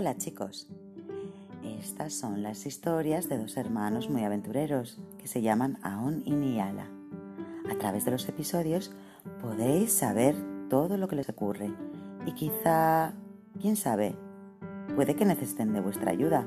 Hola chicos, estas son las historias de dos hermanos muy aventureros que se llaman Aon y Niala. A través de los episodios podéis saber todo lo que les ocurre y quizá, quién sabe, puede que necesiten de vuestra ayuda.